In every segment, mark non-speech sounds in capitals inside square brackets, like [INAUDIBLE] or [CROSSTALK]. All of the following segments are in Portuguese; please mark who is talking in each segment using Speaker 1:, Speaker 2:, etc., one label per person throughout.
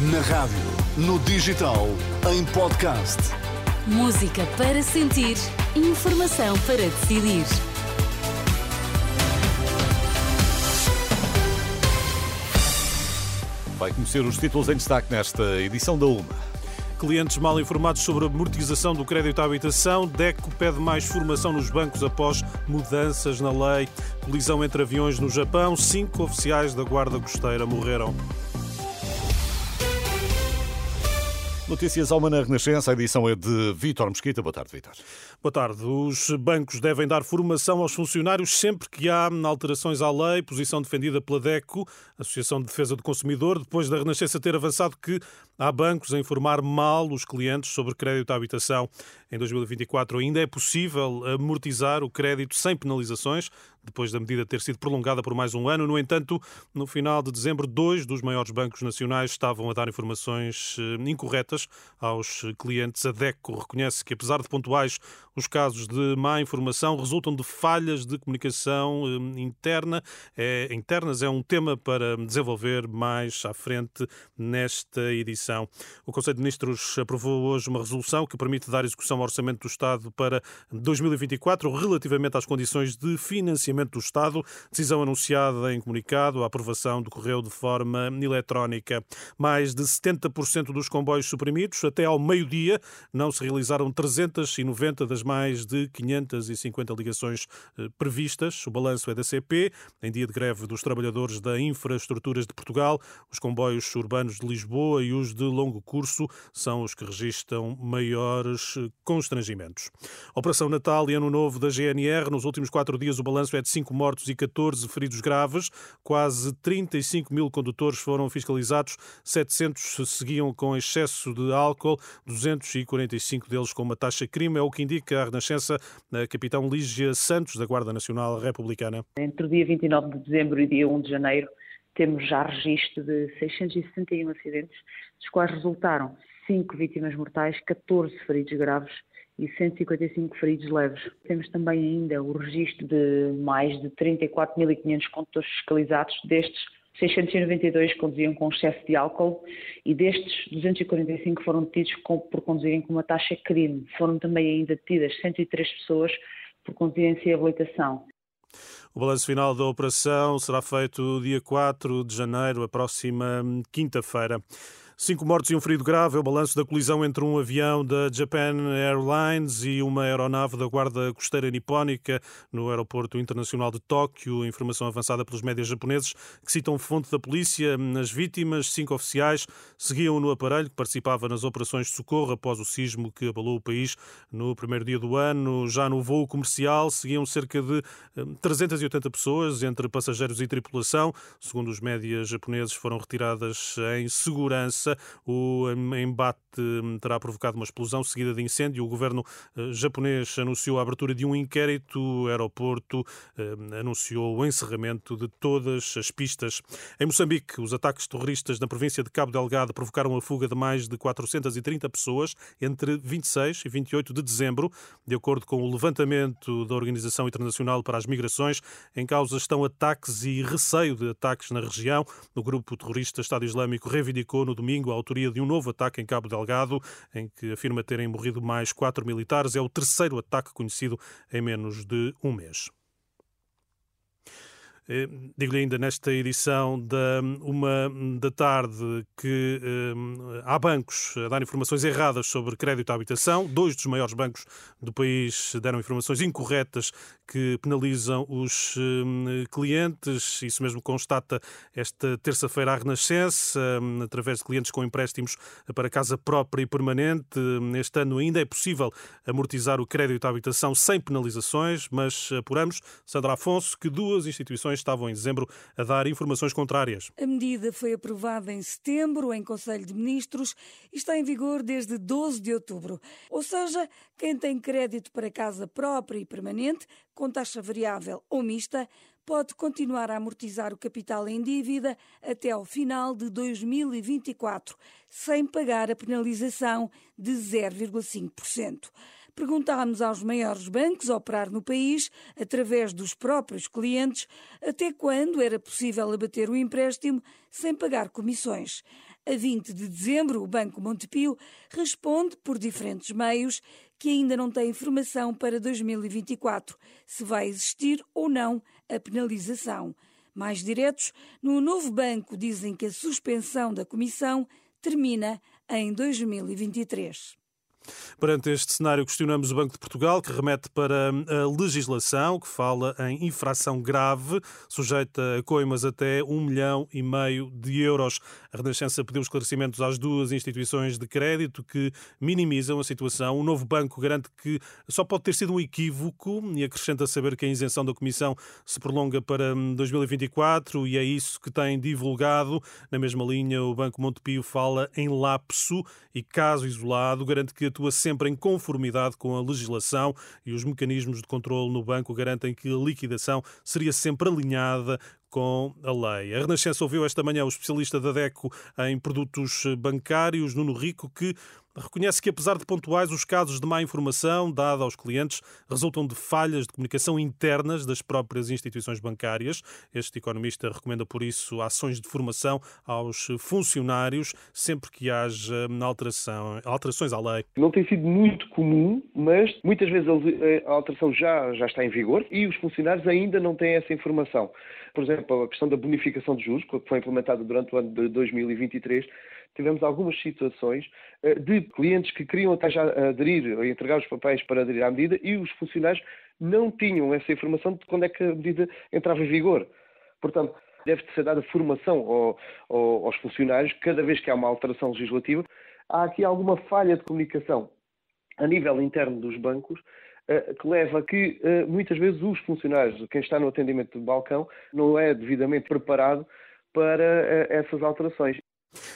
Speaker 1: Na rádio, no digital, em podcast.
Speaker 2: Música para sentir, informação para decidir.
Speaker 3: Vai conhecer os títulos em destaque nesta edição da UMA.
Speaker 4: Clientes mal informados sobre a amortização do crédito à habitação. DECO pede mais formação nos bancos após mudanças na lei. Colisão entre aviões no Japão. Cinco oficiais da Guarda Costeira morreram.
Speaker 3: Notícias ao na Renascença, a edição é de Vítor Mesquita. Boa tarde, Vítor.
Speaker 4: Boa tarde. Os bancos devem dar formação aos funcionários sempre que há alterações à lei, posição defendida pela DECO, Associação de Defesa do Consumidor, depois da Renascença ter avançado que há bancos a informar mal os clientes sobre crédito à habitação. Em 2024 ainda é possível amortizar o crédito sem penalizações, depois da medida ter sido prolongada por mais um ano. No entanto, no final de dezembro, dois dos maiores bancos nacionais estavam a dar informações eh, incorretas aos clientes. A DECO reconhece que, apesar de pontuais, os casos de má informação resultam de falhas de comunicação eh, interna. É, internas é um tema para desenvolver mais à frente nesta edição. O Conselho de Ministros aprovou hoje uma resolução que permite dar execução ao Orçamento do Estado para 2024 relativamente às condições de financiamento Financiamento do Estado. Decisão anunciada em comunicado. A aprovação decorreu de forma eletrónica. Mais de 70% dos comboios suprimidos. Até ao meio-dia não se realizaram 390 das mais de 550 ligações eh, previstas. O balanço é da CP. Em dia de greve dos trabalhadores da Infraestruturas de Portugal, os comboios urbanos de Lisboa e os de longo curso são os que registram maiores eh, constrangimentos. Operação Natal e Ano Novo da GNR. Nos últimos quatro dias, o balanço é de 5 mortos e 14 feridos graves. Quase 35 mil condutores foram fiscalizados, 700 seguiam com excesso de álcool, 245 deles com uma taxa crime. É o que indica a Renascença, a capitão Lígia Santos, da Guarda Nacional Republicana.
Speaker 5: Entre o dia 29 de dezembro e dia 1 de janeiro, temos já registro de 661 acidentes, dos quais resultaram 5 vítimas mortais, 14 feridos graves e 155 feridos leves. Temos também ainda o registro de mais de 34.500 condutores fiscalizados, destes 692 conduziam com excesso de álcool e destes 245 foram detidos por conduzirem com uma taxa crime. Foram também ainda detidas 103 pessoas por conduzirem sem habilitação.
Speaker 4: O balanço final da operação será feito dia 4 de janeiro, a próxima quinta-feira. Cinco mortos e um ferido grave é o balanço da colisão entre um avião da Japan Airlines e uma aeronave da Guarda Costeira Nipónica no Aeroporto Internacional de Tóquio. Informação avançada pelos médias japoneses que citam fonte da polícia. As vítimas, cinco oficiais, seguiam no aparelho que participava nas operações de socorro após o sismo que abalou o país no primeiro dia do ano. Já no voo comercial seguiam cerca de 380 hum, pessoas, entre passageiros e tripulação. Segundo os médias japoneses, foram retiradas em segurança. O embate hum, terá provocado uma explosão seguida de incêndio. O governo eh, japonês anunciou a abertura de um inquérito. O aeroporto hum, anunciou o encerramento de todas as pistas. Em Moçambique, os ataques terroristas na província de Cabo Delgado provocaram a fuga de mais de 430 pessoas entre 26 e 28 de dezembro, de acordo com o levantamento da Organização Internacional para as Migrações. Em causa estão ataques e receio de ataques na região. O grupo terrorista Estado Islâmico reivindicou no domingo domingo a autoria de um novo ataque em Cabo Delgado, em que afirma terem morrido mais quatro militares. É o terceiro ataque conhecido em menos de um mês. Eh, digo-lhe ainda nesta edição da uma da tarde que eh, há bancos a dar informações erradas sobre crédito à habitação. Dois dos maiores bancos do país deram informações incorretas que penalizam os eh, clientes. Isso mesmo constata esta terça-feira a Renascença, através de clientes com empréstimos para casa própria e permanente. Este ano ainda é possível amortizar o crédito à habitação sem penalizações, mas apuramos, Sandra Afonso, que duas instituições estavam em dezembro a dar informações contrárias.
Speaker 6: A medida foi aprovada em setembro em Conselho de Ministros e está em vigor desde 12 de outubro. Ou seja, quem tem crédito para casa própria e permanente, com taxa variável ou mista, pode continuar a amortizar o capital em dívida até ao final de 2024, sem pagar a penalização de 0,5%. Perguntámos aos maiores bancos a operar no país, através dos próprios clientes, até quando era possível abater o empréstimo sem pagar comissões. A 20 de dezembro, o Banco Montepio responde por diferentes meios que ainda não tem informação para 2024, se vai existir ou não a penalização. Mais diretos, no novo banco dizem que a suspensão da comissão termina em 2023.
Speaker 4: Perante este cenário, questionamos o Banco de Portugal, que remete para a legislação, que fala em infração grave, sujeita a coimas até um milhão e meio de euros. A Renascença pediu esclarecimentos às duas instituições de crédito que minimizam a situação. O novo banco garante que só pode ter sido um equívoco e acrescenta saber que a isenção da Comissão se prolonga para 2024 e é isso que tem divulgado. Na mesma linha, o Banco Montepio fala em lapso e caso isolado, garante que atua sempre em conformidade com a legislação e os mecanismos de controle no banco garantem que a liquidação seria sempre alinhada com a lei. A Renascença ouviu esta manhã o especialista da DECO em produtos bancários, Nuno Rico, que reconhece que, apesar de pontuais, os casos de má informação dada aos clientes resultam de falhas de comunicação internas das próprias instituições bancárias. Este economista recomenda, por isso, ações de formação aos funcionários sempre que haja alteração, alterações à lei.
Speaker 7: Não tem sido muito comum, mas muitas vezes a alteração já, já está em vigor e os funcionários ainda não têm essa informação. Por exemplo, a questão da bonificação de juros, que foi implementada durante o ano de 2023, tivemos algumas situações eh, de clientes que queriam até já aderir ou entregar os papéis para aderir à medida e os funcionários não tinham essa informação de quando é que a medida entrava em vigor. Portanto, deve ser dada formação ao, ao, aos funcionários cada vez que há uma alteração legislativa. Há aqui alguma falha de comunicação a nível interno dos bancos que leva a que eh, muitas vezes os funcionários, quem está no atendimento do balcão, não é devidamente preparado para eh, essas alterações.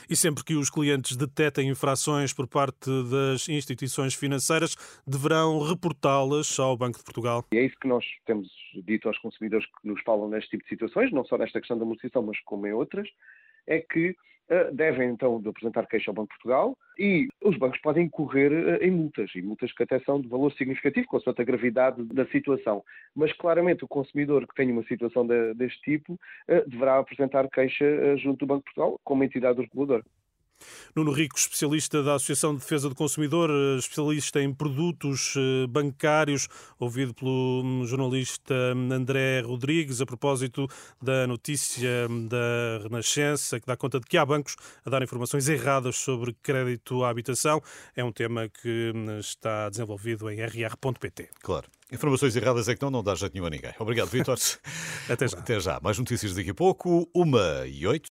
Speaker 4: E sempre que os clientes detectem infrações por parte das instituições financeiras, deverão reportá-las ao Banco de Portugal.
Speaker 7: E é isso que nós temos dito aos consumidores que nos falam neste tipo de situações, não só nesta questão da amortização, mas como em outras, é que eh, devem então de apresentar queixa ao Banco de Portugal e os bancos podem incorrer eh, em multas, e multas que até são de valor significativo, consoante a gravidade da situação. Mas claramente o consumidor que tenha uma situação de, deste tipo eh, deverá apresentar queixa junto do Banco de Portugal como entidade reguladora.
Speaker 4: Nuno Rico, especialista da Associação de Defesa do Consumidor, eh, especialista em produtos eh, bancários, ouvido pelo hum, jornalista hum, André Rodrigues a propósito da notícia hum, da Renascença, que dá conta de que há bancos a dar informações erradas sobre crédito à habitação. É um tema que está desenvolvido em rr.pt.
Speaker 3: Claro. Informações erradas é que não, não dá jeito nenhum a ninguém. Obrigado, Vitor. [LAUGHS]
Speaker 4: Até já.
Speaker 3: Até já. Mais notícias daqui a pouco, uma e oito.